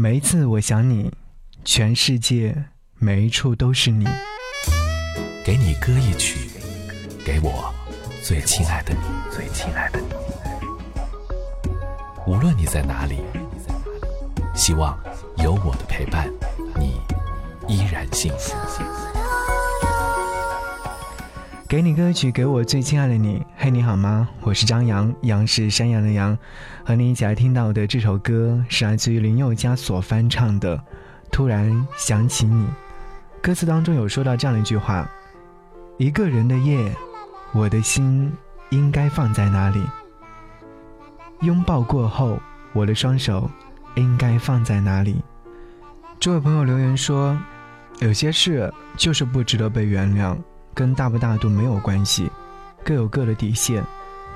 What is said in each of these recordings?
每一次我想你，全世界每一处都是你。给你歌一曲，给我最亲爱的你，最亲爱的你。无论你在哪里，希望有我的陪伴，你依然幸福。给你歌曲，给我最亲爱的你。嘿，你好吗？我是张扬，杨是山羊的羊。和你一起来听到的这首歌是来自于林宥嘉所翻唱的《突然想起你》。歌词当中有说到这样的一句话：“一个人的夜，我的心应该放在哪里？拥抱过后，我的双手应该放在哪里？”这位朋友留言说：“有些事就是不值得被原谅。”跟大不大度没有关系，各有各的底线，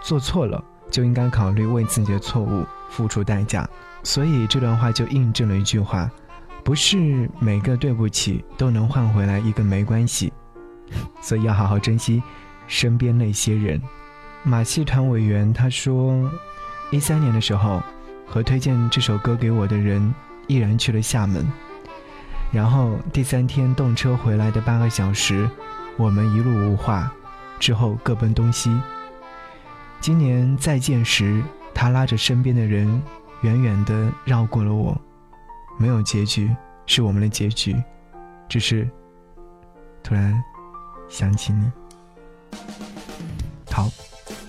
做错了就应该考虑为自己的错误付出代价。所以这段话就印证了一句话：不是每个对不起都能换回来一个没关系。所以要好好珍惜身边那些人。马戏团委员他说，一三年的时候，和推荐这首歌给我的人毅然去了厦门，然后第三天动车回来的八个小时。我们一路无话，之后各奔东西。今年再见时，他拉着身边的人，远远地绕过了我。没有结局，是我们的结局。只是突然想起你。好，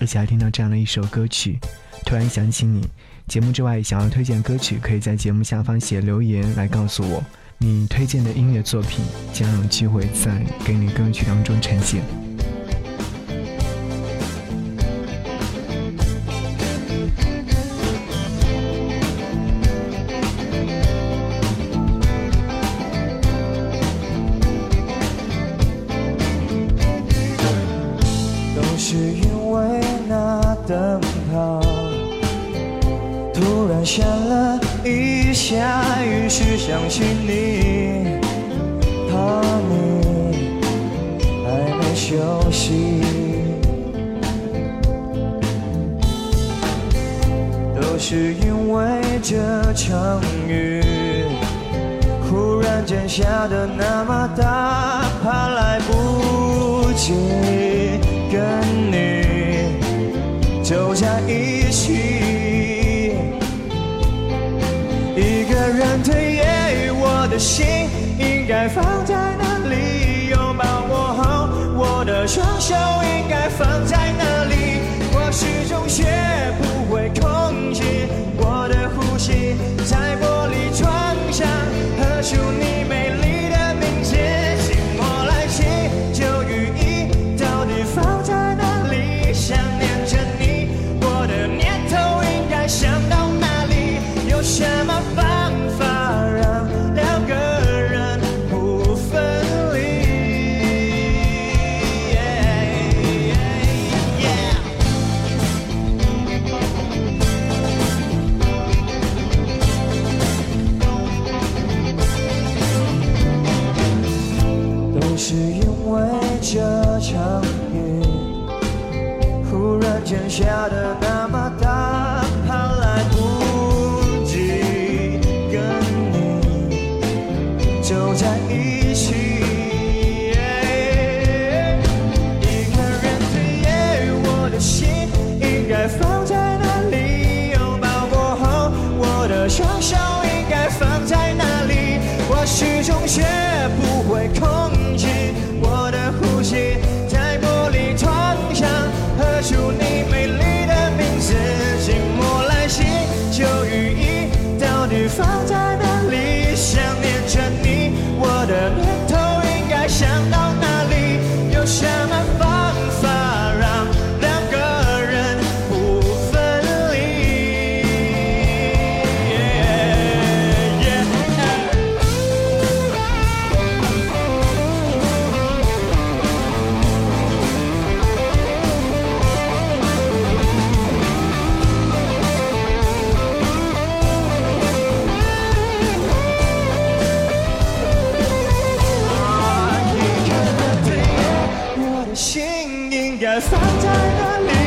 而且还听到这样的一首歌曲。突然想起你。节目之外，想要推荐歌曲，可以在节目下方写留言来告诉我。你推荐的音乐作品将有机会在给你歌曲当中呈现。都是因为那灯泡突然下了。一下，于是想起你，怕你还没休息，都是因为这场雨，忽然间下的那么大，怕来不及跟你走在一起。一个人的夜，我的心应该放在哪里？拥抱过后，我的双手应该放在哪里？我始终学不会控制我的呼吸，在玻璃窗上呵出下的那么大，怕来不及跟你走在一起。一个人的夜，我的心应该放在哪里？拥抱过后，我的双手应该放在哪里？我始终学不 Sunshine,